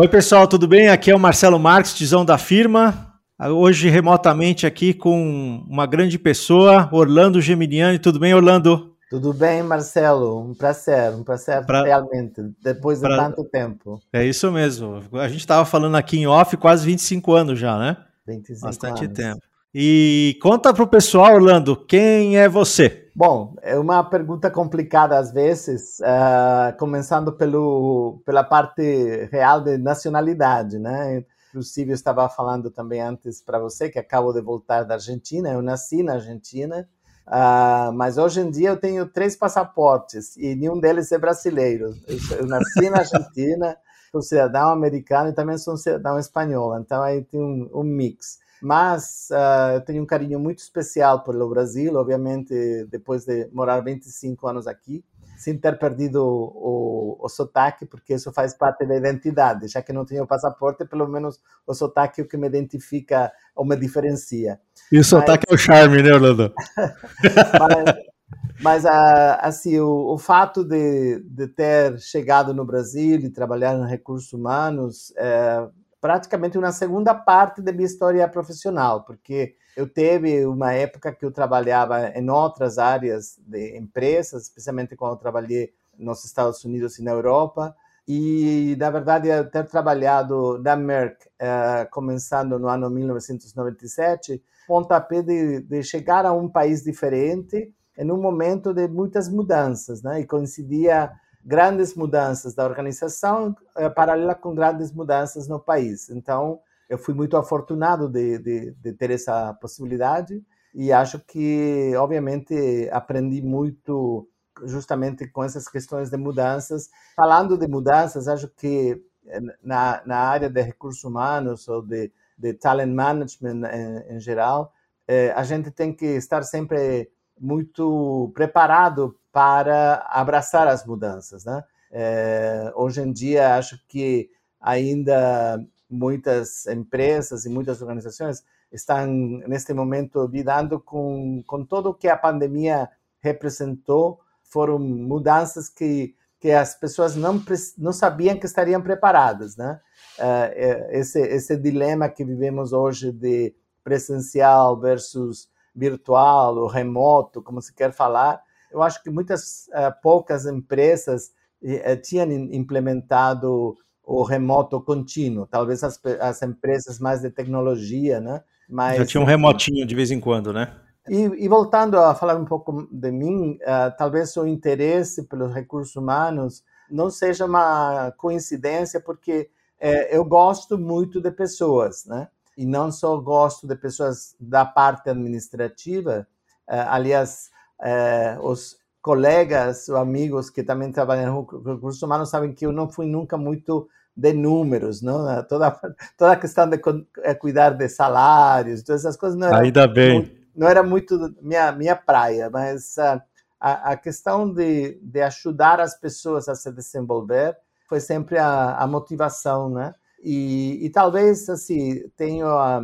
Oi, pessoal, tudo bem? Aqui é o Marcelo Marques, tizão da firma. Hoje, remotamente, aqui com uma grande pessoa, Orlando Geminiani. Tudo bem, Orlando? Tudo bem, Marcelo? Um prazer, um prazer pra... realmente, depois de pra... tanto tempo. É isso mesmo. A gente estava falando aqui em off quase 25 anos já, né? 25 Bastante anos. tempo. E conta para o pessoal, Orlando, quem é você? Bom, é uma pergunta complicada às vezes, uh, começando pelo, pela parte real de nacionalidade, né? Inclusive, eu estava falando também antes para você que acabo de voltar da Argentina, eu nasci na Argentina, uh, mas hoje em dia eu tenho três passaportes e nenhum deles é brasileiro. Eu, eu nasci na Argentina, sou cidadão americano e também sou cidadão espanhol, então aí tem um, um mix mas uh, eu tenho um carinho muito especial pelo Brasil, obviamente, depois de morar 25 anos aqui, sem ter perdido o, o, o sotaque, porque isso faz parte da identidade. Já que não tenho passaporte, pelo menos o sotaque é o que me identifica ou me diferencia. E o mas... sotaque é o charme, né, Orlando? mas, mas uh, assim, o, o fato de, de ter chegado no Brasil e trabalhar em recursos humanos uh, praticamente uma segunda parte da minha história profissional, porque eu teve uma época que eu trabalhava em outras áreas de empresas, especialmente quando eu trabalhei nos Estados Unidos e na Europa, e na verdade eu ter trabalhado na Merck, uh, começando no ano 1997, pontapé de, de chegar a um país diferente em um momento de muitas mudanças, né? E coincidia grandes mudanças da organização é, paralela com grandes mudanças no país. Então, eu fui muito afortunado de, de, de, ter essa possibilidade e acho que, obviamente, aprendi muito justamente com essas questões de mudanças. Falando de mudanças, acho que eh, na, na área de recursos humanos ou de, de talent management em, em geral, eh, a gente tem que estar sempre muito preparado para abraçar as mudanças, né? É, hoje em dia, acho que ainda muitas empresas e muitas organizações estão, neste momento, lidando com, com tudo o que a pandemia representou. Foram mudanças que, que as pessoas não, não sabiam que estariam preparadas, né? É, é esse, esse dilema que vivemos hoje de presencial versus virtual ou remoto, como se quer falar, eu acho que muitas uh, poucas empresas uh, tinham implementado o remoto contínuo, talvez as, as empresas mais de tecnologia, né? Mas, Já tinha um remotinho de vez em quando, né? E, e voltando a falar um pouco de mim, uh, talvez o interesse pelos recursos humanos não seja uma coincidência, porque eu gosto muito de pessoas, né? E não só gosto de pessoas da parte administrativa, aliás, é, os colegas ou amigos que também trabalham no recursos humanos sabem que eu não fui nunca muito de números, não? Toda toda a questão de é, cuidar de salários, todas essas coisas não era ainda bem não era muito minha minha praia, mas a, a questão de, de ajudar as pessoas a se desenvolver foi sempre a, a motivação, né? E, e talvez assim tenho a,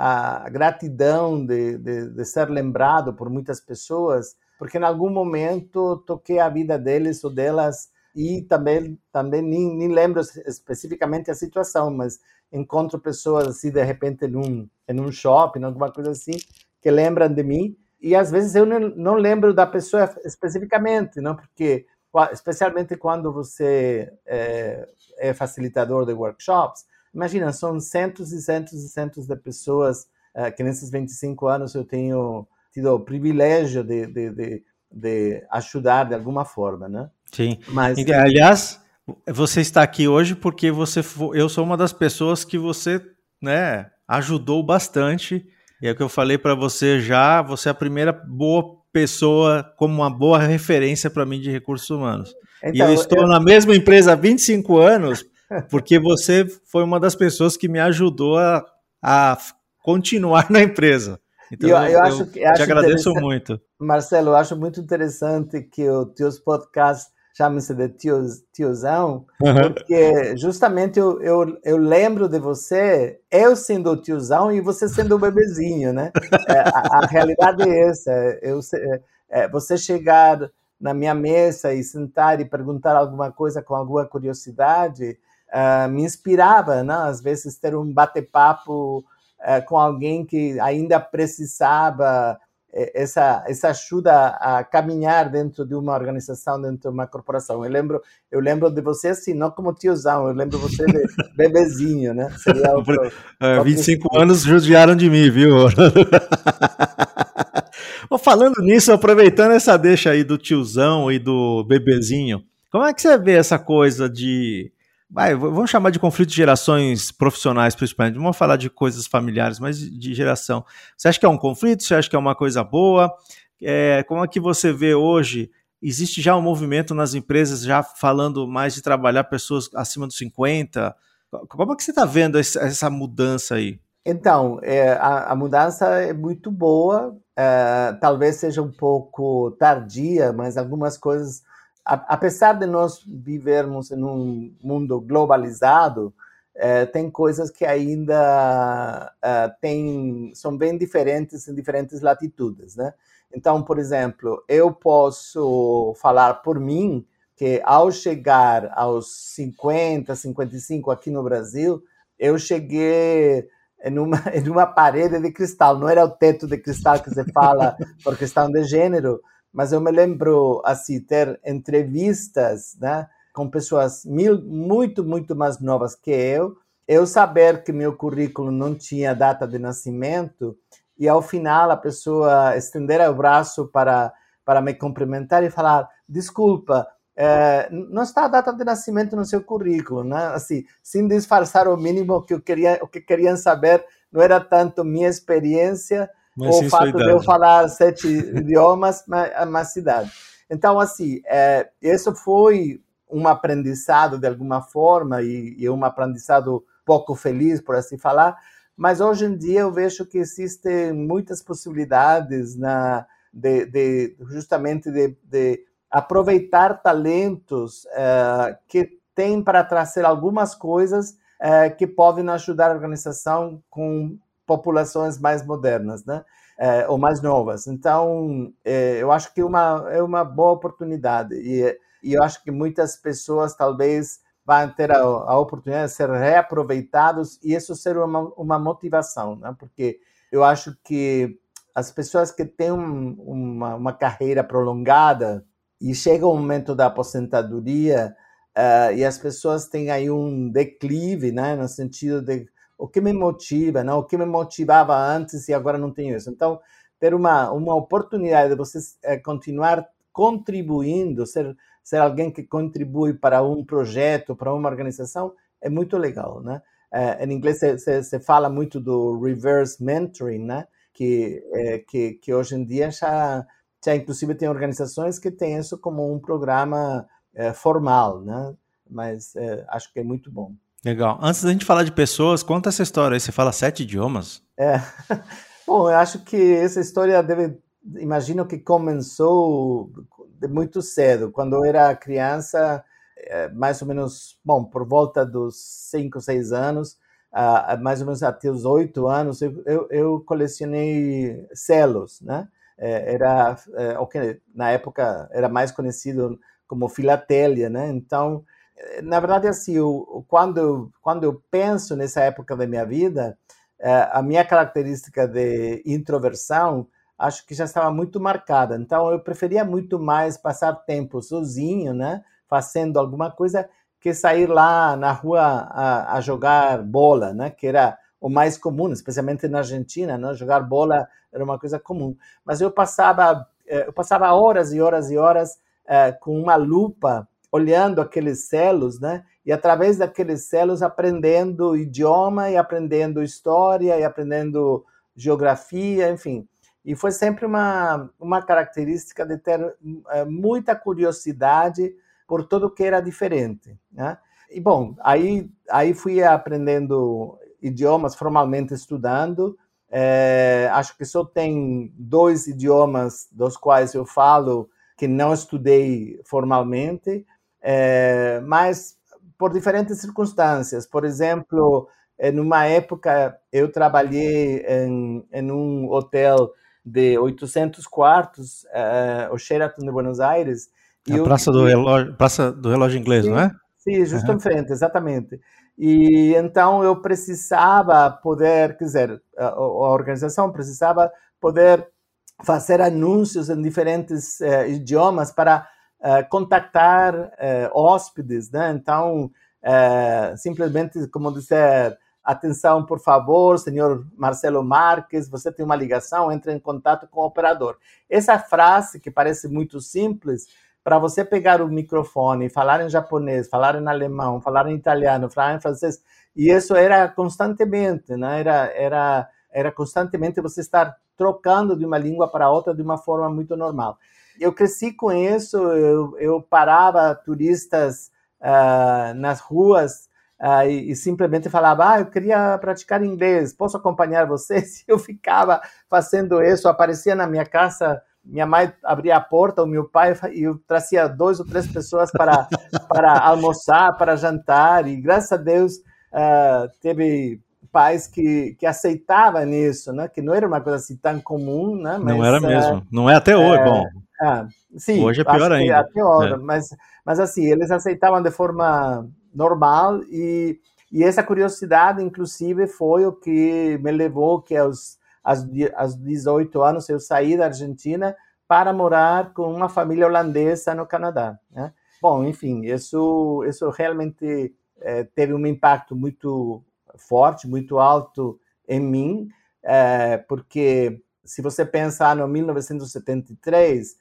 a gratidão de, de, de, ser lembrado por muitas pessoas, porque em algum momento toquei a vida deles ou delas e também também nem, nem lembro especificamente a situação, mas encontro pessoas assim de repente em um em um shopping, alguma coisa assim, que lembram de mim. E às vezes eu não lembro da pessoa especificamente, não? Porque especialmente quando você é, é facilitador de workshops, Imagina, são centos e centos e centos de pessoas uh, que nesses 25 anos eu tenho tido o privilégio de, de, de, de ajudar de alguma forma, né? Sim. Mas, aliás, você está aqui hoje porque você, eu sou uma das pessoas que você, né, ajudou bastante. E é o que eu falei para você já, você é a primeira boa pessoa como uma boa referência para mim de recursos humanos. Então, e eu estou eu... na mesma empresa há 25 anos porque você foi uma das pessoas que me ajudou a, a continuar na empresa. Então, eu, eu, eu acho que, te acho agradeço muito. Marcelo, eu acho muito interessante que os teus podcasts chamem-se de tios, tiozão, uhum. porque justamente eu, eu, eu lembro de você, eu sendo o tiozão e você sendo o bebezinho, né? É, a, a, realidade é essa. Eu, é, você chegar na minha mesa e sentar e perguntar alguma coisa com alguma curiosidade, uh, me inspirava, né? às vezes, ter um bate-papo uh, com alguém que ainda precisava essa, essa ajuda a caminhar dentro de uma organização, dentro de uma corporação. Eu lembro, eu lembro de você assim, não como tiozão, eu lembro você de bebezinho, né? Seria outro, é, 25 outro... anos judiaram de mim, viu? Falando nisso, aproveitando essa deixa aí do tiozão e do bebezinho, como é que você vê essa coisa de vai, vamos chamar de conflito de gerações profissionais, principalmente. Não vamos falar de coisas familiares, mas de geração. Você acha que é um conflito? Você acha que é uma coisa boa? É, como é que você vê hoje? Existe já um movimento nas empresas já falando mais de trabalhar pessoas acima dos 50? Como é que você está vendo essa mudança aí? Então, é, a, a, mudança é muito boa, é, talvez seja um pouco tardia, mas algumas coisas apesar de nós vivermos em um mundo globalizado, eh, tem coisas que ainda eh, tem, são bem diferentes em diferentes latitudes, né? Então, por exemplo, eu posso falar por mim que ao chegar aos 50, 55 aqui no Brasil, eu cheguei em uma, em uma parede de cristal, não era o teto de cristal que se fala por questão de gênero, mas eu me lembro assim ter entrevistas, né, com pessoas mil, muito muito mais novas que eu, eu saber que meu currículo não tinha data de nascimento e ao final a pessoa estender o braço para para me cumprimentar e falar desculpa é, não está a data de nascimento no seu currículo, né? Assim, sem disfarçar o mínimo que eu queria, o que queriam saber não era tanto minha experiência, mas o fato de eu falar sete idiomas na, na cidade. Então, assim, é, isso foi um aprendizado de alguma forma e, e um aprendizado pouco feliz, por assim falar, mas hoje em dia eu vejo que existem muitas possibilidades na, de, de justamente de, de, aproveitar talentos uh, que têm para trazer algumas coisas uh, que podem ajudar a organização com populações mais modernas, né? É, ou mais novas. Então, é, eu acho que uma, é uma boa oportunidade e, e eu acho que muitas pessoas talvez vão ter a, a oportunidade de ser reaproveitados e isso ser uma, uma motivação, né? Porque eu acho que as pessoas que têm um, uma, uma carreira prolongada e chega o momento da aposentadoria uh, e as pessoas têm aí um declive, né, no sentido de o que me motiva, não? o que me motivava antes e agora não tenho isso. Então, ter uma, uma oportunidade de você é, continuar contribuindo, ser, ser alguém que contribui para um projeto, para uma organização, é muito legal, né? É, em inglês se, fala muito do reverse mentoring, né? Que, é, que, que hoje em dia já, já inclusive tem organizações que têm isso como um programa é, formal, né? Mas acho que é muito bom. Legal. Antes da gente falar de pessoas, conta essa história aí. Você fala sete idiomas? É. Bom, eu acho que essa história deve. Imagino que começou muito cedo. Quando eu era criança, é, mais ou menos, bom, por volta dos cinco, seis anos, mais ou menos até os oito anos, eu, eu, colecionei selos, né? É, era é, o que na época era mais conhecido como filatélia, né? Então na verdade, assim, eu, quando, quando eu penso nessa época da minha vida, é, a minha característica de introversão acho que já estava muito marcada. Então, eu preferia muito mais passar tempo sozinho, né, fazendo alguma coisa, que sair lá na rua a, a jogar bola, né, que era o mais comum, especialmente na Argentina, né, jogar bola era uma coisa comum. Mas eu passava, é, eu passava horas e horas e horas é, com uma lupa olhando aqueles selos, né? E através daqueles selos aprendendo idioma e aprendendo história e aprendendo geografia, enfim. E foi sempre uma, uma característica de ter é, muita curiosidade por tudo que era diferente, né? E bom, aí aí fui aprendendo idiomas formalmente estudando. É, acho que só tem dois idiomas dos quais eu falo que não estudei formalmente, é, mas por diferentes circunstâncias. Por exemplo, em uma época eu trabalhei em, em um hotel de 800 quartos, uh, o Sheraton de Buenos Aires. a Praça, do relógio, Praça do Relógio Inglês, sim, não é? Sim, justo uhum. em frente, exatamente. E então eu precisava poder, quer dizer, a, a organização precisava poder fazer anúncios em diferentes uh, idiomas para uh, contactar uh, hóspedes, né? Então, simplesmente como dizer, atenção, por favor, senhor Marcelo Marques, você tem uma ligação, entre em contato com o operador. Essa frase que parece muito simples, para você pegar o microfone, falar em japonês, falar em alemão, falar em italiano, falar em francês, e isso era constantemente, né? Era era era constantemente você estar trocando de uma língua para outra de uma forma muito normal. Eu cresci com isso, eu, eu parava turistas uh, nas ruas uh, e, e, simplesmente falava, ah, eu queria praticar inglês, posso acompanhar vocês? Eu ficava fazendo isso, aparecia na minha casa minha mãe abria a porta, o meu pai e eu trazia dois ou três pessoas para para almoçar, para jantar e graças a Deus uh, teve pais que, que aceitavam isso, né? Que não era uma coisa assim tão comum, né? Mas, não era mesmo, uh, não é até hoje, é, bom. Uh, sim, hoje é pior ainda. Até hoje, é. mas mas assim eles aceitavam de forma normal e e essa curiosidade, inclusive, foi o que me levou que aos aos, aos 18 anos, eu saí da Argentina para morar com uma família holandesa no Canadá. Né? Bom, enfim, isso, isso realmente é, teve um impacto muito forte, muito alto em mim, é, porque se você pensar no 1973,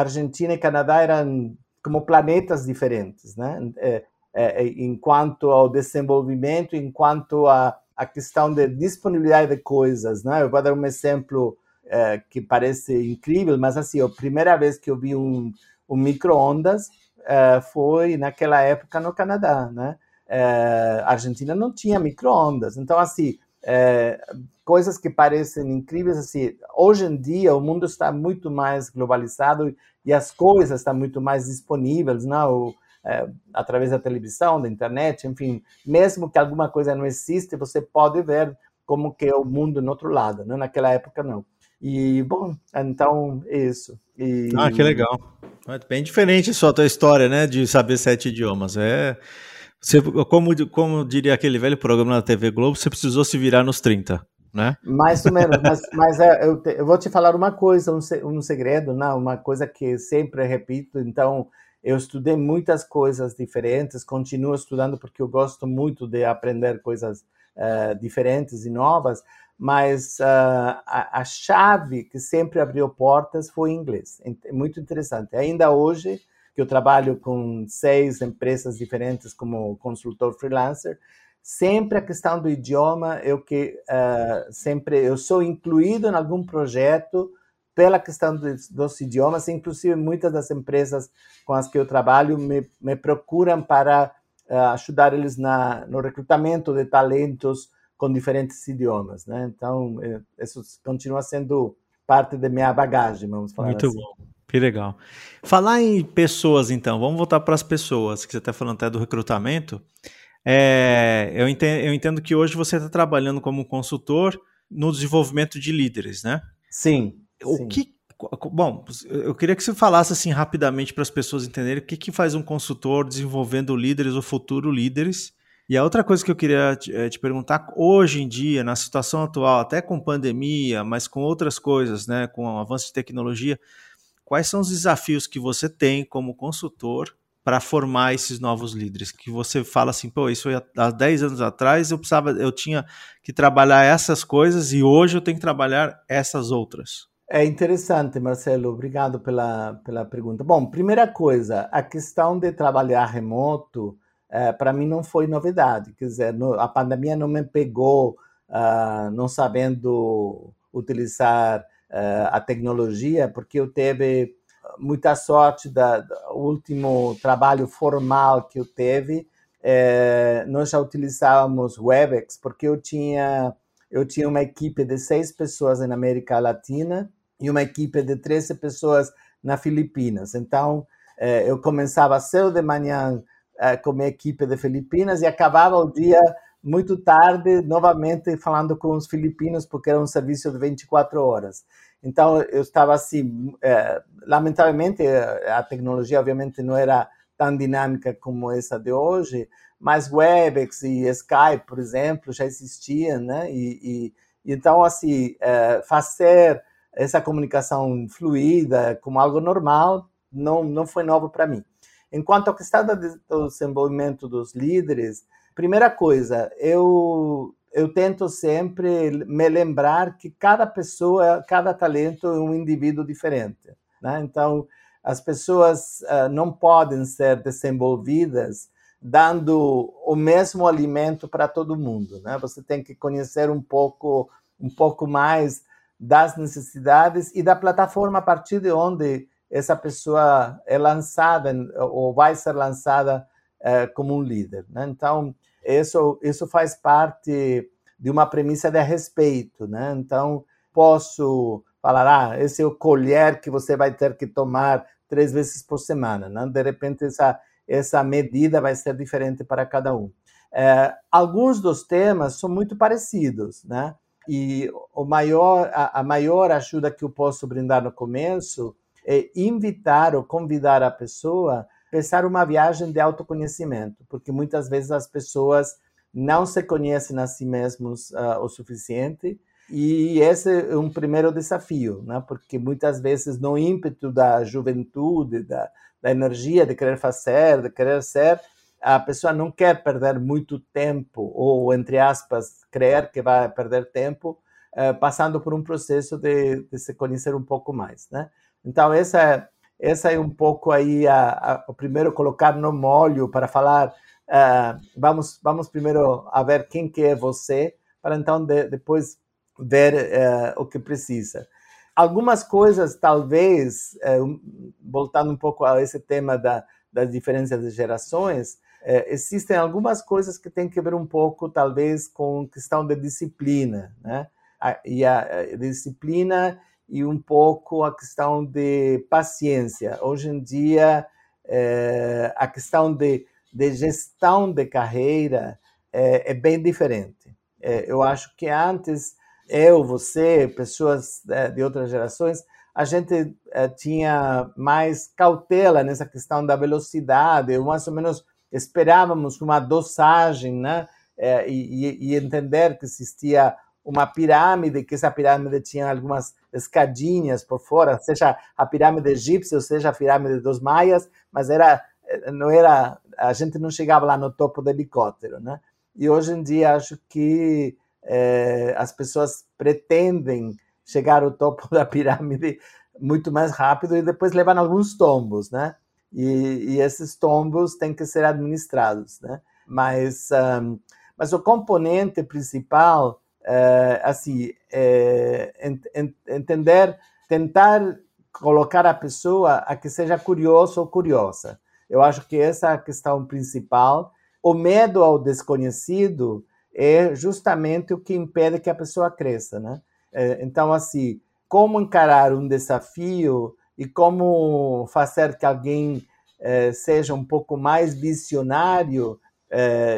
Argentina e Canadá eram como planetas diferentes, né? É, é, enquanto ao desenvolvimento, enquanto a a questão de disponibilidade de coisas, né? Eu vou dar um exemplo é, que parece incrível, mas assim, a primeira vez que eu vi um, um micro-ondas é, foi naquela época no Canadá, né? É, a Argentina não tinha micro-ondas, então assim, é, coisas que parecem incríveis, assim, hoje em dia o mundo está muito mais globalizado e as coisas estão muito mais disponíveis, né? O, é, através da televisão, da internet, enfim, mesmo que alguma coisa não existe, você pode ver como que é o mundo no outro lado, né? naquela época não. E, bom, então, é isso. E... Ah, que legal. É bem diferente só a tua história, né, de saber sete idiomas. É... Você, como, como diria aquele velho programa na TV Globo, você precisou se virar nos 30, né? Mais ou menos, mas, mas é, eu, te, eu, vou te falar uma coisa, um, um segredo, não, uma coisa que sempre repito, então eu estudei muitas coisas diferentes, continuo estudando porque eu gosto muito de aprender coisas uh, diferentes e novas, mas uh, a, a, chave que sempre abriu portas foi inglês. É muito interessante. Ainda hoje, que eu trabalho com seis empresas diferentes como consultor freelancer, sempre a questão do idioma eu que uh, sempre eu sou incluído em algum projeto pela questão dos, dos, idiomas, inclusive muitas das empresas com as que eu trabalho me, me procuram para uh, ajudar eles na, no recrutamento de talentos com diferentes idiomas, né? Então, eh, isso continua sendo parte da minha bagagem, vamos falar Muito assim. bom. Que legal. Falar em pessoas, então, vamos voltar para as pessoas, que você está falando até do recrutamento. É, eu, entendo, eu entendo que hoje você está trabalhando como consultor no desenvolvimento de líderes, né? Sim. O que. Bom, eu queria que você falasse assim rapidamente para as pessoas entenderem o que, que faz um consultor desenvolvendo líderes ou futuro líderes. E a outra coisa que eu queria te, eh, te perguntar, hoje em dia, na situação atual, até com pandemia, mas com outras coisas, né, com o avanço de tecnologia, quais são os desafios que você tem como consultor para formar esses novos líderes? Que você fala assim, pô, isso há 10 anos atrás eu precisava, eu tinha que trabalhar essas coisas e hoje eu tenho que trabalhar essas outras. É interessante, Marcelo, obrigado pela, pela pergunta. Bom, primeira coisa, a questão de trabalhar remoto, é, para mim não foi novidade. Quer dizer, no, a pandemia não me pegou uh, não sabendo utilizar uh, a tecnologia, porque eu teve muita sorte da, do último trabalho formal que eu teve. É, nós já utilizávamos Webex, porque eu tinha eu tinha uma equipe de seis pessoas na América Latina e uma equipe de 13 pessoas na Filipinas. Então, eh, eu começava cedo de manhã eh, com a equipe de Filipinas e acabava o dia muito tarde, novamente falando com os filipinos, porque era um serviço de 24 horas. Então, eu estava assim, eh, lamentavelmente, a tecnologia obviamente não era tão dinâmica como essa de hoje, mas Webex e Skype, por exemplo, já existiam, né? E, e então, assim, é, fazer essa comunicação fluida como algo normal não, não foi novo para mim. Enquanto à questão do desenvolvimento dos líderes, primeira coisa, eu eu tento sempre me lembrar que cada pessoa, cada talento é um indivíduo diferente. Né? Então, as pessoas uh, não podem ser desenvolvidas dando o mesmo alimento para todo mundo. Né? Você tem que conhecer um pouco, um pouco mais das necessidades e da plataforma a partir de onde essa pessoa é lançada ou vai ser lançada uh, como um líder. Né? Então, isso, isso faz parte de uma premissa de respeito. Né? Então, posso falar, ah, esse é o colher que você vai ter que tomar três vezes por semana. Né? De repente, essa, essa medida vai ser diferente para cada um. É, alguns dos temas são muito parecidos, né? E o maior, a, a maior ajuda que eu posso brindar no começo é invitar ou convidar a pessoa pensar uma viagem de autoconhecimento, porque muitas vezes as pessoas não se conhecem a si mesmos uh, o suficiente e esse é um primeiro desafio, né? porque muitas vezes no ímpeto da juventude, da, da energia de querer fazer, de querer ser, a pessoa não quer perder muito tempo, ou, entre aspas, crer que vai perder tempo, uh, passando por um processo de, de se conhecer um pouco mais. Né? Então, essa é, essa é um pouco aí a, a, o primeiro colocar no molho para falar. Uh, vamos, vamos primeiro a ver quem que é você, para então de, depois ver uh, o que precisa. Algumas coisas, talvez, uh, voltando um pouco a esse tema da, das diferenças de gerações, existem algumas coisas que têm que ver um pouco, talvez, com questão de disciplina, né? E a, a disciplina e um pouco a questão de paciência. Hoje em dia, é, a questão de, de, gestão de carreira é, é bem diferente. É, eu acho que antes, eu, você, pessoas de outras gerações, a gente tinha mais cautela nessa questão da velocidade, mais ou menos esperávamos uma dosagem, né? E, e, entender que existia uma pirâmide, que essa pirâmide tinha algumas escadinhas por fora, seja a pirâmide egípcia, ou seja a pirâmide dos maias, mas era não era a gente não chegava lá no topo do helicóptero, né? E hoje em dia acho que é, as pessoas pretendem chegar ao topo da pirâmide muito mais rápido e depois levam alguns tombos, né? E, e esses tombos têm que ser administrados, né? Mas um, mas o componente principal uh, assim, ent, ent, entender, tentar colocar a pessoa a que seja curioso ou curiosa. Eu acho que essa é a questão principal. O medo ao desconhecido é justamente o que impede que a pessoa cresça, né? Então, assim, como encarar um desafio e como fazer que alguém seja um pouco mais visionário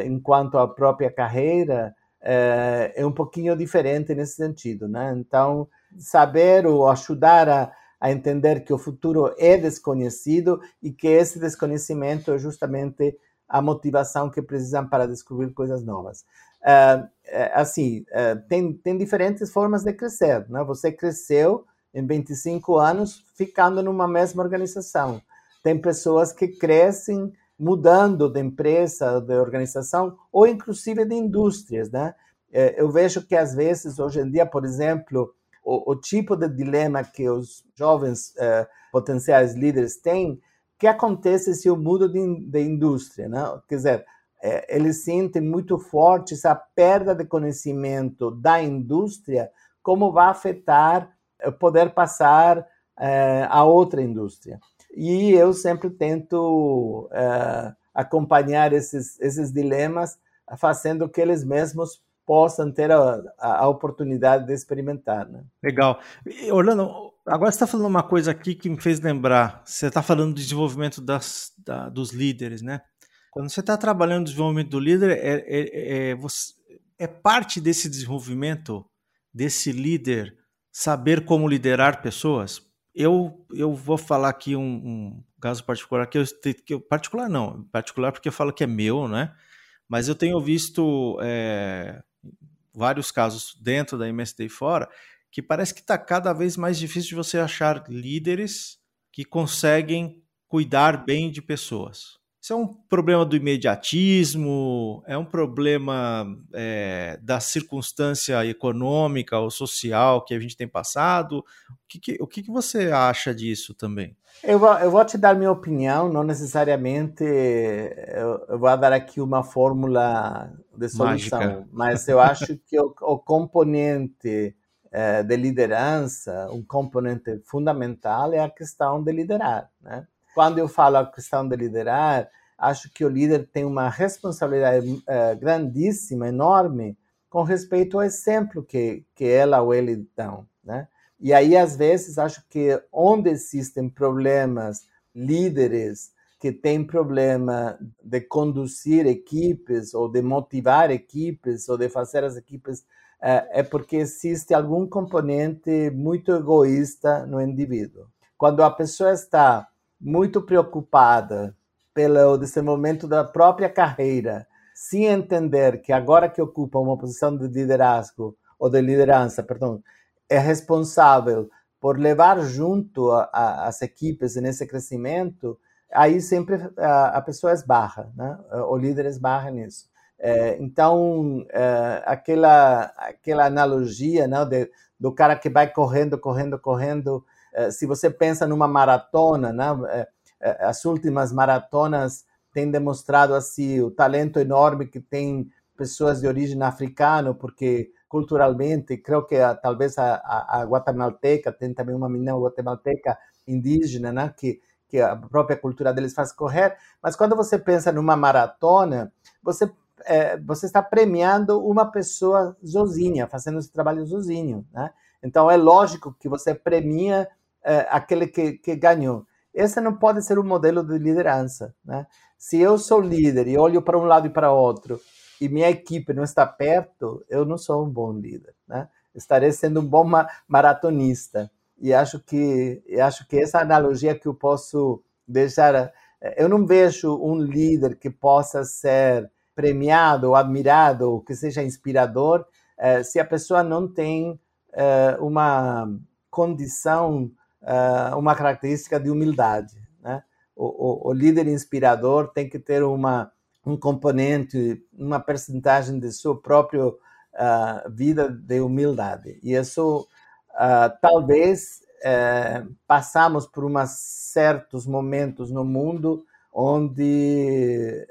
enquanto à própria carreira, é, é um pouquinho diferente nesse sentido, né? Então, saber ou ajudar a, a entender que o futuro é desconhecido e que esse desconhecimento é justamente a motivação que precisam para descobrir coisas novas. É, é, assim, tem, tem diferentes formas de crescer. Né? Você cresceu em 25 anos ficando numa mesma organização. Tem pessoas que crescem mudando de empresa, de organização, ou inclusive de indústrias, né? É, eu vejo que às vezes, hoje em dia, por exemplo, o, o tipo de dilema que os jovens eh, potenciais líderes têm, que acontece se eu mudo de, de indústria, né? Quer dizer, é, eles sentem muito forte essa perda de conhecimento da indústria, como vai afetar poder passar é, a outra indústria. E eu sempre tento é, acompanhar esses, esses dilemas, fazendo que eles mesmos possam ter a, a, oportunidade de experimentar. Né? Legal. Orlando, agora você está falando uma coisa aqui que me fez lembrar. Você está falando do desenvolvimento das, da, dos líderes, né? Quando você está trabalhando no desenvolvimento do líder, é, é, é, você, é parte desse desenvolvimento, desse líder, saber como liderar pessoas? Eu, eu vou falar aqui um, um caso particular que eu, que eu particular não, particular porque eu falo que é meu, né? Mas eu tenho visto é, vários casos dentro da MSD e fora que parece que está cada vez mais difícil de você achar líderes que conseguem cuidar bem de pessoas. Isso é um problema do imediatismo, é um problema é, da circunstância econômica ou social que a gente tem passado. O que, que o que, que, você acha disso também? Eu vou, eu vou te dar minha opinião, não necessariamente eu, eu vou dar aqui uma fórmula de solução, Mágica. mas eu acho que o, o componente é, de liderança, um componente fundamental é a questão de liderar, né? Quando eu falo a questão de liderar, acho que o líder tem uma responsabilidade uh, grandíssima, enorme, com respeito ao exemplo que, que ela ou ele dão, né? E aí, às vezes, acho que onde existem problemas, líderes que têm problema de conduzir equipes, ou de motivar equipes, ou de fazer as equipes, uh, é porque existe algum componente muito egoísta no indivíduo. Quando a pessoa está muito preocupada pelo desenvolvimento da própria carreira, sem entender que agora que ocupa uma posição de liderazgo ou de liderança, perdão, é responsável por levar junto a, a, as equipes nesse crescimento, aí sempre a, a pessoa esbarra, né? o líder esbarra nisso. É, então, é, aquela, aquela analogia né, de, do cara que vai correndo, correndo, correndo, se você pensa numa maratona, né, é, é, as últimas maratonas têm demonstrado assim o talento enorme que tem pessoas de origem africana, porque culturalmente, creio que a, talvez a, a, guatemalteca, tem também uma menina guatemalteca indígena, né, que, que a própria cultura deles faz correr, mas quando você pensa numa maratona, você é, você está premiando uma pessoa sozinha, fazendo esse trabalho sozinho, né? Então é lógico que você premia é, aquele que, que ganhou. Esse não pode ser um modelo de liderança. Né? Se eu sou líder e olho para um lado e para outro e minha equipe não está perto, eu não sou um bom líder. Né? Estarei sendo um bom maratonista. E acho que acho que essa analogia que eu posso deixar, eh, eu não vejo um líder que possa ser premiado ou admirado, ou que seja inspirador, eh, se a pessoa não tem uma condição uh, uma característica de humildade. Né? O, o, o, líder inspirador tem que ter uma, um componente, uma percentagem de sua própria uh, vida de humildade. E isso, uh, talvez, uh, passamos por umas certos momentos no mundo onde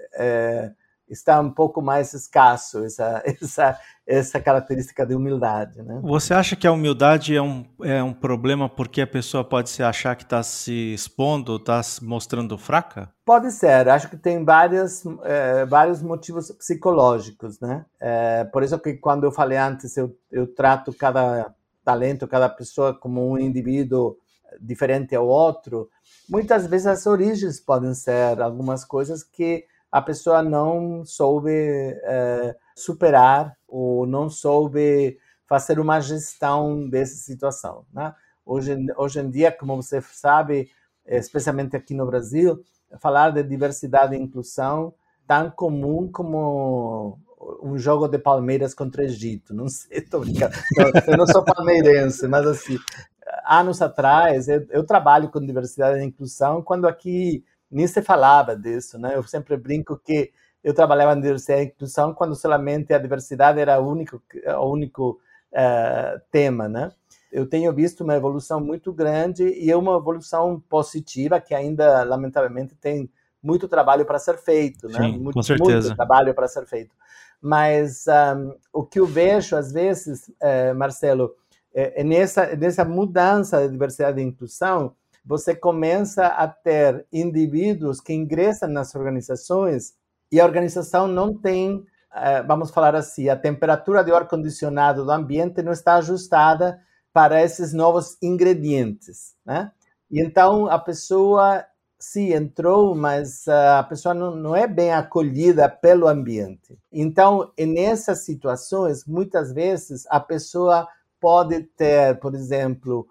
está um pouco mais escasso essa, essa, essa característica de humildade. Né? Você acha que a humildade é um, é um problema porque a pessoa pode se achar que está se expondo, está se mostrando fraca? Pode ser. Acho que tem vários, é, vários motivos psicológicos. Né? É, por isso que quando eu falei antes, eu, eu trato cada talento, cada pessoa como um indivíduo diferente ao outro, muitas vezes as origens podem ser algumas coisas que a pessoa não soube é, superar ou não soube fazer uma gestão dessa situação. Né? Hoje, hoje em dia, como você sabe, especialmente aqui no Brasil, falar de diversidade e inclusão tão comum como um jogo de Palmeiras contra Egito. Não sei, estou brincando. Eu não sou palmeirense, mas assim, anos atrás, eu, eu trabalho com diversidade e inclusão quando aqui nem se falava disso, né? Eu sempre brinco que eu trabalhava em diversidade e inclusão quando somente a diversidade era o único, o único uh, tema, né? Eu tenho visto uma evolução muito grande e é uma evolução positiva que ainda, lamentavelmente, tem muito trabalho para ser feito, né? Sim, muito, com certeza. Muito trabalho para ser feito. Mas um, o que eu vejo, às vezes, uh, Marcelo, é, é nessa, nessa mudança de diversidade e inclusão, você começa a ter indivíduos que ingressam nas organizações e a organização não tem, eh, vamos falar assim, a temperatura de ar-condicionado do ambiente não está ajustada para esses novos ingredientes, né? E então a pessoa sim entrou, mas a pessoa não, não é bem acolhida pelo ambiente. Então, nessas situações, muitas vezes a pessoa pode ter, por exemplo,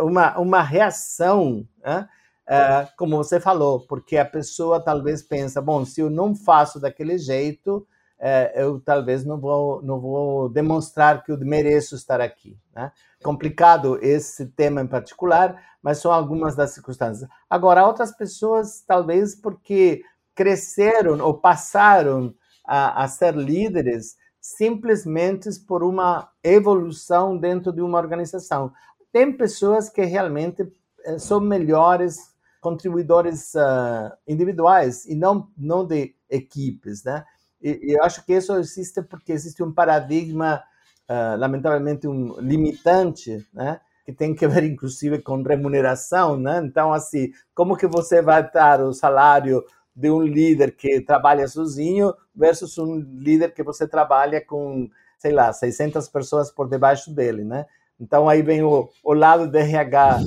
uma, uma reação né, é, como você falou, porque a pessoa talvez pensa, bom, se eu não faço daquele jeito, é, eu talvez não vou, não vou demonstrar que eu mereço estar aqui. Né? Complicado esse tema em particular, mas são algumas das circunstâncias. Agora, outras pessoas, talvez porque cresceram ou passaram a, a ser líderes simplesmente por uma evolução dentro de uma organização. Tem pessoas que realmente eh, são melhores contribuidores uh, individuais e não, não de equipes, né? E, eu acho que isso existe porque existe um paradigma, uh, lamentavelmente, um limitante, né? Que tem que ver, inclusive, com remuneração, né? Então, assim, como que você vai dar o salário de um líder que trabalha sozinho versus um líder que você trabalha com, sei lá, 600 pessoas por debaixo dele, né? Então aí vem o, o lado do RH,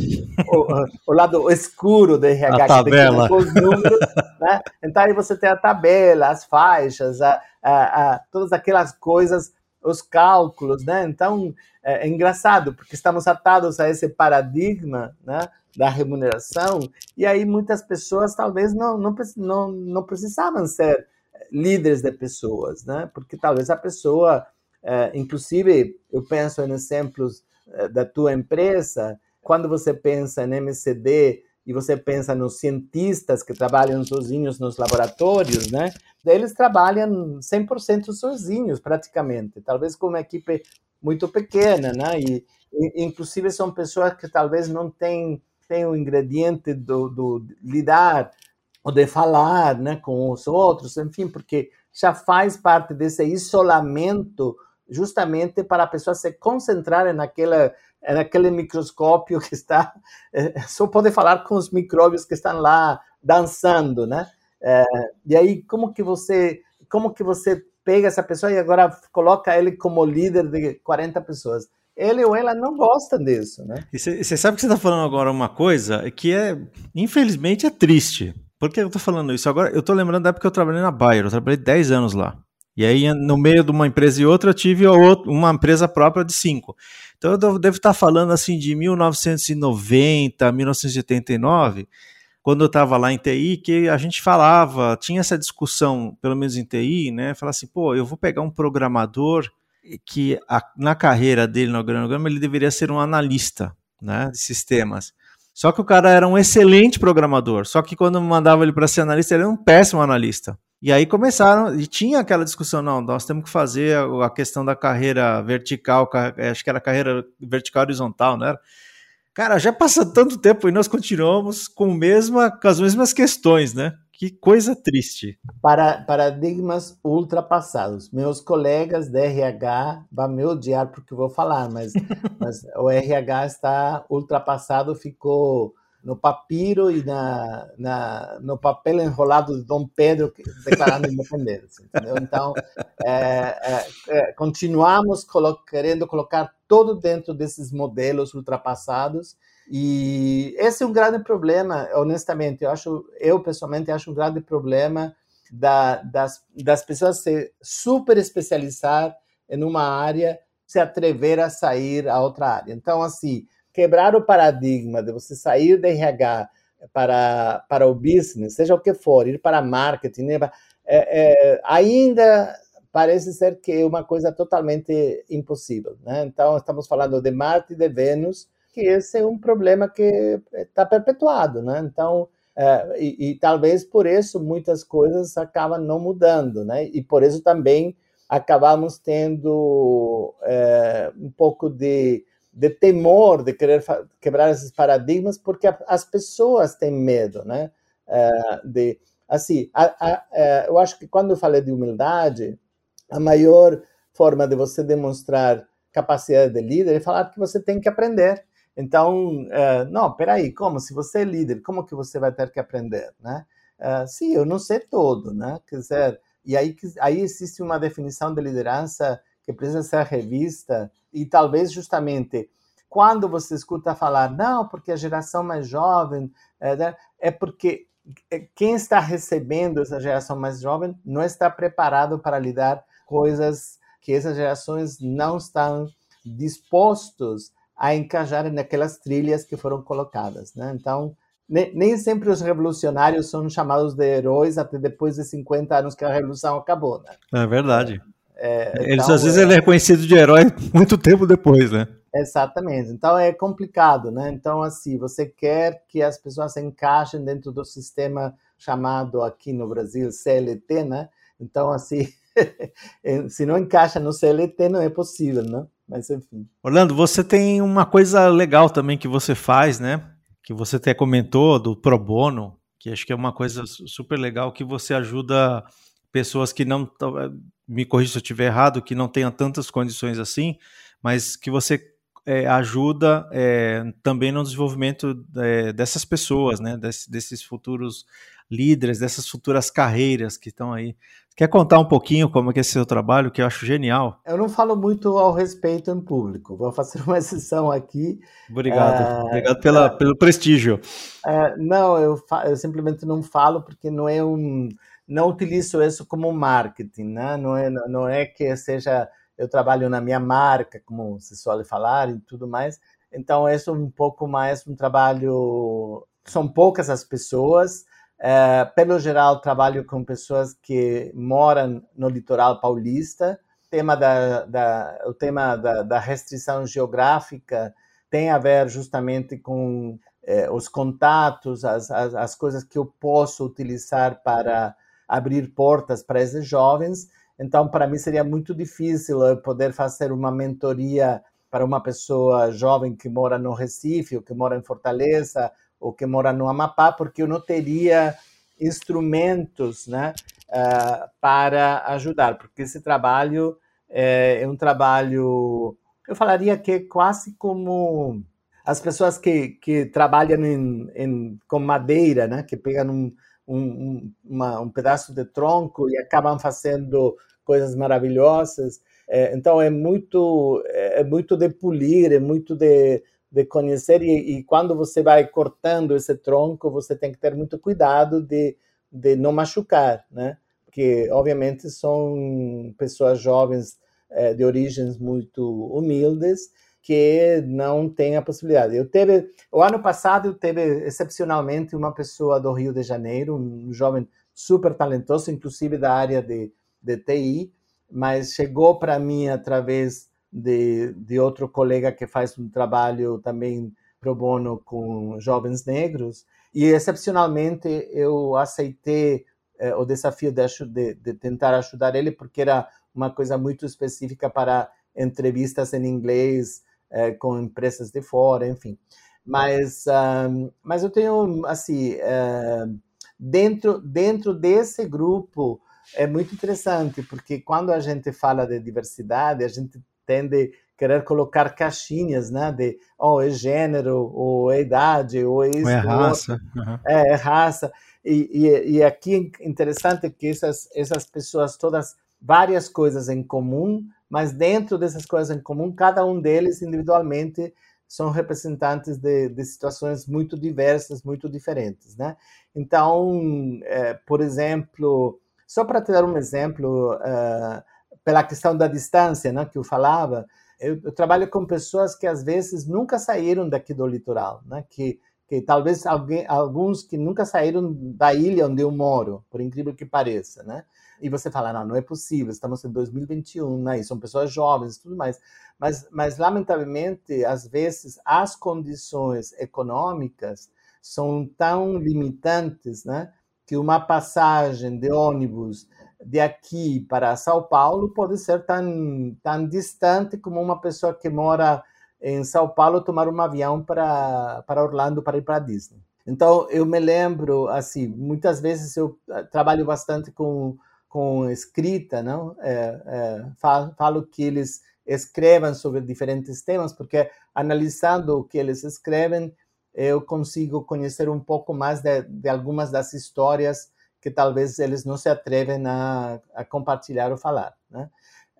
o, o lado escuro do RH, a tabela. que tem os números, né? Então aí você tem a tabela, as faixas, a, a, a, todas aquelas coisas, os cálculos, né? Então é, é, engraçado, porque estamos atados a esse paradigma, né? Da remuneração, e aí muitas pessoas talvez não, não, não, não precisavam ser líderes de pessoas, né? Porque talvez a pessoa, é, inclusive, eu penso em exemplos da tua empresa, quando você pensa em MCD e você pensa nos cientistas que trabalham sozinhos nos laboratórios, né? Eles trabalham 100% sozinhos, praticamente, talvez com uma equipe muito pequena, né? E, e inclusive são pessoas que talvez não têm, têm o ingrediente do, do lidar ou de falar, né, com os outros, enfim, porque já faz parte desse isolamento justamente para a pessoa se concentrar naquela naquele microscópio que está é, só pode falar com os micróbios que estão lá dançando, né? É, e aí como que você como que você pega essa pessoa e agora coloca ele como líder de 40 pessoas? Ele ou ela não gosta disso, né? Você sabe que você está falando agora uma coisa que é, infelizmente, é triste. Por que eu estou falando isso? Agora, eu estou lembrando da época que eu trabalhei na Bayer, eu trabalhei 10 anos lá. E aí, no meio de uma empresa e outra, eu tive uma empresa própria de cinco. Então, eu devo estar falando assim de 1990, 1989, quando eu estava lá em TI, que a gente falava, tinha essa discussão, pelo menos em TI, né? Falar assim, pô, eu vou pegar um programador que a, na carreira dele no organograma ele deveria ser um analista né, de sistemas. Só que o cara era um excelente programador, só que quando mandava ele para ser analista, ele era um péssimo analista. E aí começaram, e tinha aquela discussão, não, nós temos que fazer a, questão da carreira vertical, é, acho que era carreira vertical horizontal, não era? Cara, já passa tanto tempo e nós continuamos com, mesma, com as mesmas questões, né? Que coisa triste. Para, paradigmas ultrapassados. Meus colegas da RH vão me odiar porque eu vou falar, mas, mas o RH está ultrapassado, ficou no papiro e na, na, no papel enrolado de Dom Pedro declarando independência. Entendeu? Então, é, é, é, continuamos colo querendo colocar todo dentro desses modelos ultrapassados e esse é um grande problema, honestamente. Eu acho, eu pessoalmente acho um grande problema da, das, das pessoas se super especializar em uma área, se atrever a sair a outra área. Então, assim, quebrar o paradigma de você sair da RH para, para o business, seja o que for, ir para marketing, né? é, é, ainda parece ser que é uma coisa totalmente impossível. Né? Então, estamos falando de Marte e de Vênus, que esse é um problema que está perpetuado. Né? Então, é, e, e, talvez por isso muitas coisas acabam não mudando, né? E por isso também acabamos tendo é, um pouco de de temor de querer quebrar esses paradigmas, porque as pessoas têm medo, né? É, de, assim, a, a, é, eu acho que quando eu falei de humildade, a maior forma de você demonstrar capacidade de líder é falar que você tem que aprender. Então, é, não, peraí, como? Se você é líder, como que você vai ter que aprender, né? sim, eu não sei todo, né? Quer dizer, e aí, aí existe uma definição de liderança que precisa ser revista e talvez justamente quando você escuta falar, não, porque a geração mais jovem, é, né, é porque é, quem está recebendo essa geração mais jovem não está preparado para lidar coisas que essas gerações não estão dispostos a encajar naquelas trilhas que foram colocadas, né? Então, nem, nem sempre os revolucionários são chamados de heróis até depois de 50 anos que a revolução acabou, né? É verdade. É, Eles, então, às vezes é... ele é reconhecido de herói muito tempo depois, né? Exatamente. Então é complicado, né? Então, assim, você quer que as pessoas se encaixem dentro do sistema chamado aqui no Brasil CLT, né? Então, assim, se não encaixa no CLT, não é possível, né? Mas enfim. Orlando, você tem uma coisa legal também que você faz, né? Que você até comentou do pro bono, que acho que é uma coisa super legal que você ajuda pessoas que não me corrija se eu estiver errado, que não tenham tantas condições assim, mas que você é, ajuda é, também no desenvolvimento é, dessas pessoas, né, Des, desses futuros líderes, dessas futuras carreiras que estão aí. Quer contar um pouquinho como é que é seu trabalho, que eu acho genial? Eu não falo muito ao respeito em público, vou fazer uma exceção aqui. Obrigado, é, obrigado pela, é, pelo prestígio. É, não, eu, eu simplesmente não falo porque não é um não utilizo isso como marketing, né? não, é, não é que seja eu trabalho na minha marca, como se suele falar e tudo mais. Então, isso é um pouco mais um trabalho. São poucas as pessoas. É, pelo geral, trabalho com pessoas que moram no litoral paulista. O tema da, da, o tema da, da restrição geográfica tem a ver justamente com é, os contatos, as, as, as coisas que eu posso utilizar para abrir portas para esses jovens. Então, para mim seria muito difícil eu poder fazer uma mentoria para uma pessoa jovem que mora no Recife, ou que mora em Fortaleza, ou que mora no Amapá, porque eu não teria instrumentos né, uh, para ajudar, porque esse trabalho é, é, um trabalho, eu falaria que é quase como as pessoas que, que trabalham em, em, com madeira, né, que pegam um, um, uma, um pedaço de tronco e acabam fazendo coisas maravilhosas. É, então é muito é, muito de polir, é muito de, de conhecer e, e, quando você vai cortando esse tronco, você tem que ter muito cuidado de, de não machucar, né? Porque obviamente são pessoas jovens é, de origens muito humildes que não têm a possibilidade. Eu teve o ano passado eu teve excepcionalmente uma pessoa do Rio de Janeiro, um jovem super talentoso, inclusive da área de de TI, mas chegou para mim através de, de outro colega que faz um trabalho também pro bono com jovens negros, e excepcionalmente eu aceitei eh, o desafio de, de, de, tentar ajudar ele, porque era uma coisa muito específica para entrevistas em inglês eh, com empresas de fora, enfim. Mas, um, mas eu tenho, assim, uh, dentro, dentro desse grupo, é muito interessante, porque quando a gente fala de diversidade, a gente tende a querer colocar caixinhas, né? De, oh, é gênero, ou é idade, ou é isso. Ou é raça. Uhum. É, é, raça. E, e, e aqui é interessante que essas, essas pessoas todas, várias coisas em comum, mas dentro dessas coisas em comum, cada um deles individualmente são representantes de, de situações muito diversas, muito diferentes, né? Então, é, por exemplo, só para te dar um exemplo, uh, pela questão da distância né, que eu falava, eu, eu, trabalho com pessoas que às vezes nunca saíram daqui do litoral, né, que, que talvez alguém, alguns que nunca saíram da ilha onde eu moro, por incrível que pareça, né? E você fala, não, não é possível, estamos em 2021, né? E são pessoas jovens e tudo mais. Mas, mas, lamentavelmente, às vezes, as condições econômicas são tão limitantes, né? que uma passagem de ônibus de aqui para São Paulo pode ser tão, tão distante como uma pessoa que mora em São Paulo tomar um avião para, para Orlando para ir para Disney. Então, eu me lembro, assim, muitas vezes eu eh, trabalho bastante com, com escrita, não? É, é, falo, falo que eles escrevam sobre diferentes temas, porque analisando o que eles escrevem, eu consigo conhecer um pouco mais de, de algumas das histórias que talvez eles não se atrevem a, a compartilhar ou falar, né?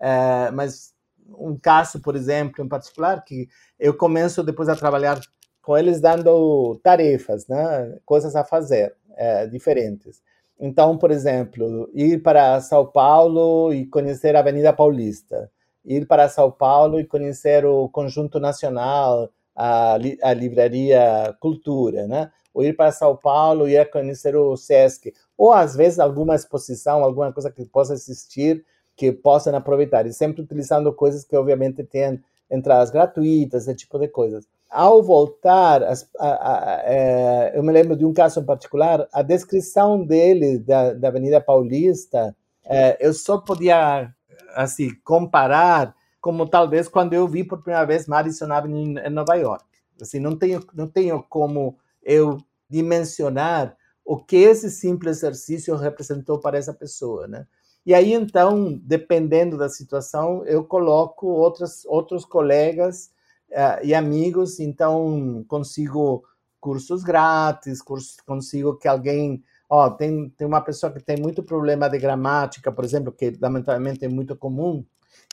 É, mas um caso, por exemplo, em particular, que eu começo depois a trabalhar com eles dando tarefas, né? Coisas a fazer é, diferentes. Então, por exemplo, ir para São Paulo e conhecer a Avenida Paulista, ir para São Paulo e conhecer o Conjunto Nacional, a, a livraria Cultura, né? Ou ir para São Paulo e ir conhecer o Sesc, ou às vezes alguma exposição, alguma coisa que possa assistir, que possam aproveitar, e sempre utilizando coisas que obviamente tenham entradas gratuitas, esse tipo de coisas. Ao voltar, a, a, a, é, eu me lembro de um caso em particular, a descrição dele da, da Avenida Paulista, é, eu só podia assim comparar como talvez quando eu vi por primeira vez Madison Avenue em Nova York. Assim, não tenho, não tenho como eu dimensionar o que esse simples exercício representou para essa pessoa, né? E aí, então, dependendo da situação, eu coloco outras, outros colegas uh, e amigos, então consigo cursos grátis, cursos, consigo que alguém... Ó, tem, tem uma pessoa que tem muito problema de gramática, por exemplo, que lamentavelmente é muito comum,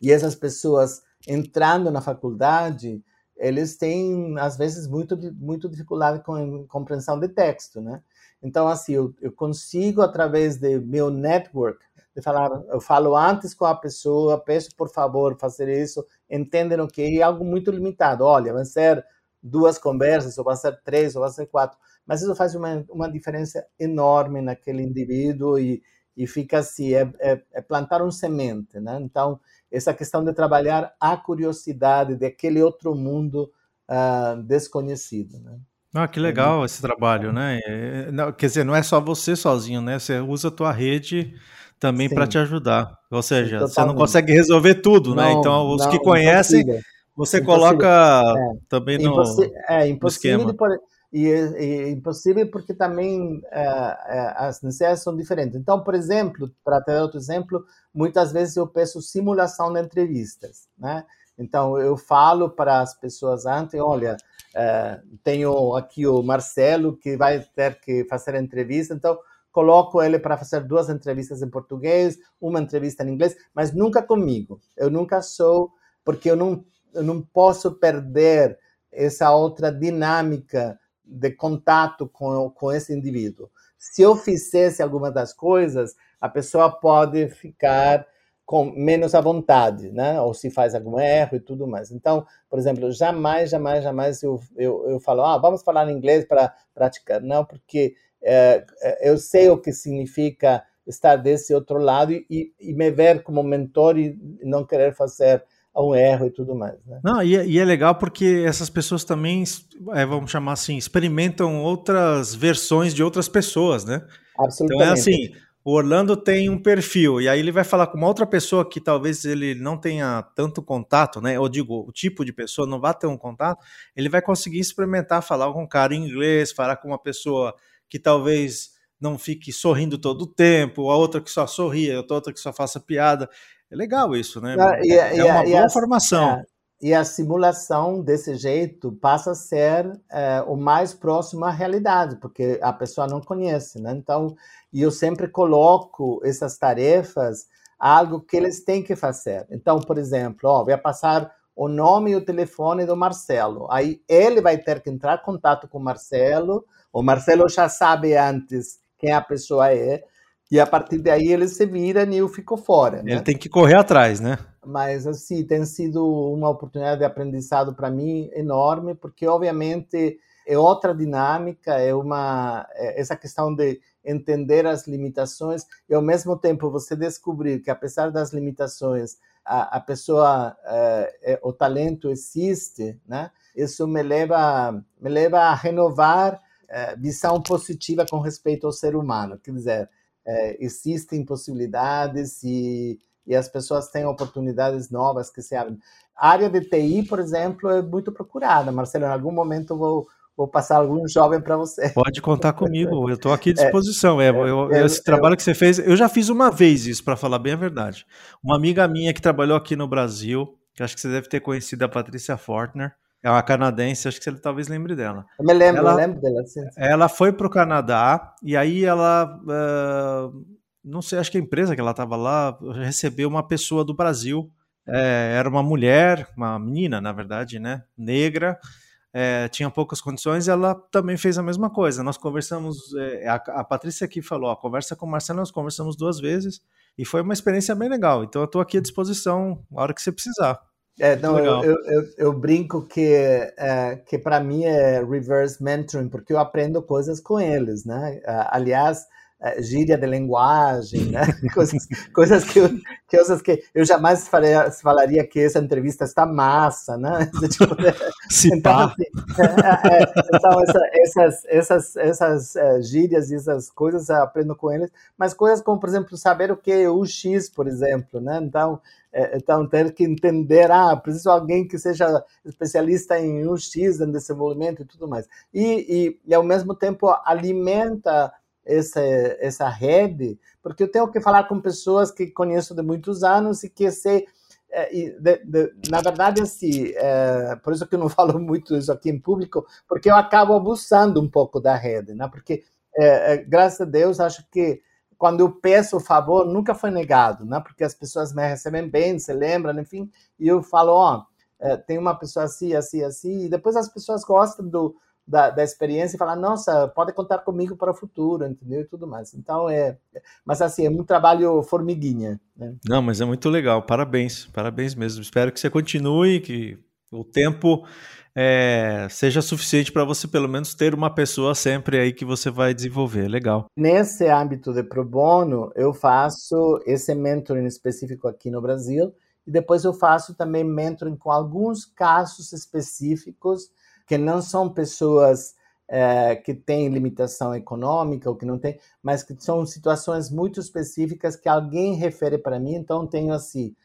e essas pessoas entrando na faculdade, eles têm, às vezes, muito, muito dificuldade com compreensão de texto, né? Então, assim, eu, eu consigo, através do meu network, de falar, eu falo antes com a pessoa, peço por favor fazer isso, entendem o que é algo muito limitado. Olha, vão ser duas conversas, ou vão ser três, ou vão ser quatro, mas isso faz uma, uma diferença enorme naquele indivíduo e, e fica assim, é, é, é plantar um semente, né? Então, essa questão de trabalhar a curiosidade daquele outro mundo uh, desconhecido, né? Ah, que legal esse trabalho, né? É, não, quer dizer, não é só você sozinho, né? Você usa a tua rede também para te ajudar. Ou seja, você não consegue resolver tudo, né? não, né? Então, os não, que conhecem, impossível. você impossível. coloca é. também no, Impossi é, impossível no esquema. E, e, impossível porque também é, é, as necessidades são diferentes. Então, por exemplo, para ter outro exemplo, muitas vezes eu peço simulação de entrevistas, né? Então, eu falo para as pessoas antes, olha, é, tenho aqui o Marcelo que vai ter que fazer a entrevista, então coloco ele para fazer duas entrevistas em português, uma entrevista em inglês, mas nunca comigo. Eu nunca sou, porque eu não, eu não posso perder essa outra dinâmica de contato com, com esse indivíduo. Se eu fizesse alguma das coisas, a pessoa pode ficar com menos à vontade, né? Ou se faz algum erro e tudo mais. Então, por exemplo, jamais, jamais, jamais eu, eu, eu falo, ah, vamos falar inglês para praticar. Não, porque é, é, eu sei o que significa estar desse outro lado e, e me ver como mentor e não querer fazer um erro e tudo mais. Né? Não, e, é, e, é legal porque essas pessoas também, é, vamos chamar assim, experimentam outras versões de outras pessoas, né? Absolutamente. Então é assim, o Orlando tem um perfil, e aí ele vai falar com uma outra pessoa que talvez ele não tenha tanto contato, né? Ou digo, o tipo de pessoa não vai ter um contato, ele vai conseguir experimentar falar com um cara em inglês, falar com uma pessoa que talvez não fique sorrindo todo o tempo, a outra que só sorria, a outra que só faça piada. É legal isso, né? Ah, e, é, uma e boa a, formação. É, e a simulação desse jeito passa a ser é, o mais próximo à realidade, porque a pessoa não conhece, né? Então, e eu sempre coloco essas tarefas algo que eles têm que fazer. Então, por exemplo, ó, vai passar o nome e o telefone do Marcelo. Aí ele vai ter que entrar em contato com o Marcelo. O Marcelo já sabe antes quem a pessoa é. E a partir daí ele se vira e eu fico fora. Né? Ele tem que correr atrás, né? Mas assim, tem sido uma oportunidade de aprendizado para mim enorme, porque obviamente é outra dinâmica, é uma é essa questão de entender as limitações e ao mesmo tempo você descobrir que apesar das limitações a, a pessoa é, é, o talento existe, né? Isso me leva me leva a renovar é, visão positiva com respeito ao ser humano, quer dizer é, existem possibilidades e, e as pessoas têm oportunidades novas que se abrem. A área de TI, por exemplo, é muito procurada. Marcelo, em algum momento eu vou, vou passar algum jovem para você. Pode contar comigo, eu estou aqui à disposição. É, eu, eu, esse trabalho que você fez, eu já fiz uma vez isso, para falar bem a verdade. Uma amiga minha que trabalhou aqui no Brasil, que acho que você deve ter conhecido a Patrícia Fortner, é uma canadense, acho que você talvez lembre dela. Eu me lembro, ela, eu lembro dela. Sim, sim. Ela foi para o Canadá e aí ela, uh, não sei, acho que a empresa que ela estava lá recebeu uma pessoa do Brasil. É, era uma mulher, uma menina, na verdade, né, negra, é, tinha poucas condições, ela também fez a mesma coisa. Nós conversamos, é, a, a, Patrícia aqui falou, a conversa com o Marcelo, nós conversamos duas vezes e foi uma experiência bem legal. Então eu estou aqui à disposição a hora que você precisar. É, não, eu, eu, eu, brinco que, é, que para mim é reverse mentoring, porque eu aprendo coisas com eles, né? Aliás, é, gíria de linguagem, né? coisas, coisas que, eu, coisas que eu jamais faria, falaria que essa entrevista está massa, né? Tipo, então, assim, é, é, então essa, essas, essas, essas é, gírias e essas coisas eu aprendo com eles, mas coisas como, por exemplo, saber o que é o X, por exemplo, né? Então, é, então ter que entender, ah, preciso de alguém que seja especialista em UX, em desenvolvimento e tudo mais. E, e, e ao mesmo tempo alimenta essa, essa rede, porque eu tenho que falar com pessoas que conheço de muitos anos e que sei. É, de, de, na verdade, assim, é, por isso que eu não falo muito isso aqui em público, porque eu acabo abusando um pouco da rede, né? Porque, é, é graças a Deus, acho que quando eu peço o favor, nunca foi negado, né? Porque as pessoas me recebem bem, se lembram, enfim, e eu falo, ó, oh, tem uma pessoa assim, assim, assim, e depois as pessoas gostam do, da, da experiência e falar, nossa, pode contar comigo para o futuro, entendeu? E tudo mais. Então é. Mas assim, é um trabalho formiguinha. Né? Não, mas é muito legal. Parabéns, parabéns mesmo. Espero que você continue, que o tempo é, seja suficiente para você pelo menos ter uma pessoa sempre aí que você vai desenvolver. Legal. Nesse âmbito de pro bono, eu faço esse mentoring específico aqui no Brasil e depois eu faço também mentoring com alguns casos específicos que não são pessoas é, que têm limitação econômica ou que não têm, mas que são situações muito específicas que alguém refere para mim. Então, tenho assim,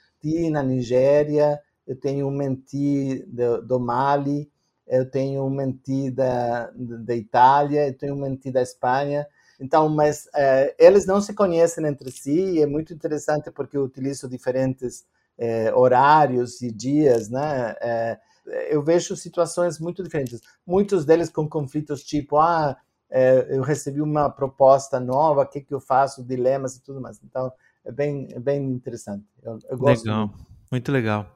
na Nigéria, eu tenho um menti do, do Mali, eu tenho um menti da, da Itália, eu tenho um menti da Espanha. Então, mas é, eles não se conhecem entre si e é muito interessante porque eu utilizo diferentes é, horários e dias, né? É, eu vejo situações muito diferentes. Muitos deles com conflitos tipo, ah, é, eu recebi uma proposta nova, o que, que eu faço, dilemas e tudo mais. Então, é bem, é bem interessante. Eu, eu gosto. Legal. Muito. Muito legal.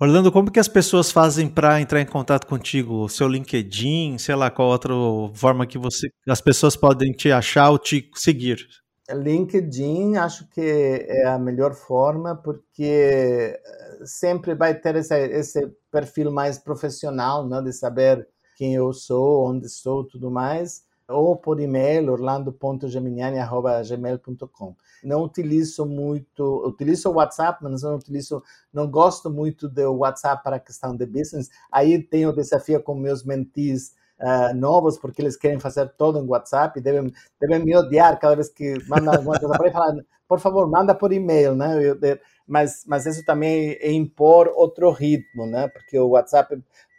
Orlando, como que as pessoas fazem para entrar em contato contigo? Seu LinkedIn, sei lá, qual outra forma que você, as pessoas podem te achar ou te seguir? LinkedIn acho que é a melhor forma porque eh, sempre vai ter esse, esse perfil mais profissional, né, de saber quem eu sou, onde estou, tudo mais, ou por e-mail orlando.geminiani@gmail.com. Não utilizo muito, utilizo o WhatsApp, mas não utilizo, não gosto muito do WhatsApp para questão de business. Aí tenho o desafio com meus mentis uh, novos, porque eles querem fazer todo em WhatsApp, devem, devem me odiar cada vez que mandam alguma coisa para falar, por favor, manda por e-mail, né? Eu, mas, mas isso também é impor outro ritmo, né? Porque o WhatsApp,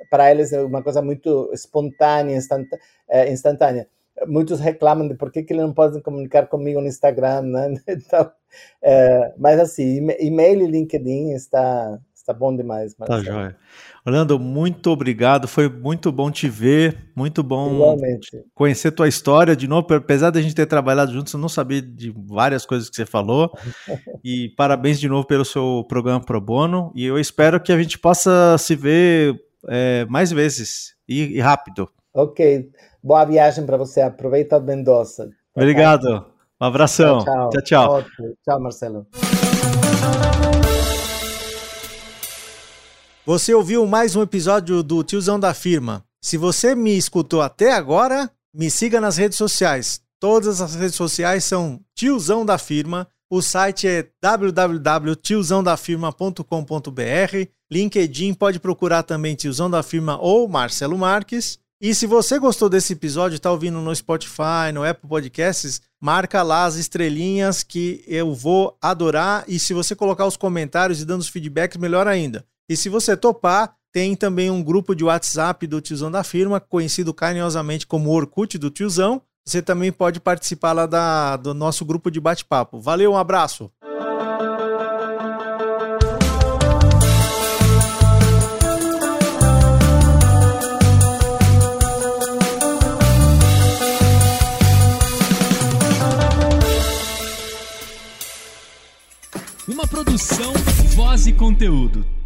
para eles, é uma coisa muito espontânea, é, instantânea. Muitos reclamam de por que, que eles não podem comunicar comigo no Instagram, né? Então, é, mas assim, e-mail e LinkedIn está, está bom demais. Marcelo. Tá joia. Orlando, muito obrigado. Foi muito bom te ver, muito bom Igualmente. conhecer tua história de novo. Apesar de a gente ter trabalhado juntos, eu não sabia de várias coisas que você falou. e parabéns de novo pelo seu programa Pro Bono. E eu espero que a gente possa se ver é, mais vezes e, e, rápido. Ok. Boa viagem para você. Aproveita Mendoza. Obrigado. Um abração. Tchau, tchau. Tchau, tchau. tchau Marcelo. Você ouviu mais um episódio do Tiozão da Firma. Se você me escutou até agora, me siga nas redes sociais. Todas as redes sociais são Tiozão da Firma. O site é www.tiozãodafirma.com.br. LinkedIn pode procurar também Tiozão da Firma ou Marcelo Marques. E se você gostou desse episódio, está ouvindo no Spotify, no Apple Podcasts, marca lá as estrelinhas que eu vou adorar. E se você colocar os comentários e dando os feedbacks, melhor ainda. E se você topar, tem também um grupo de WhatsApp do Tiozão da Firma, conhecido carinhosamente como Orkut do Tiozão. Você também pode participar lá da, do nosso grupo de bate-papo. Valeu, um abraço! Uma produção, voz e conteúdo.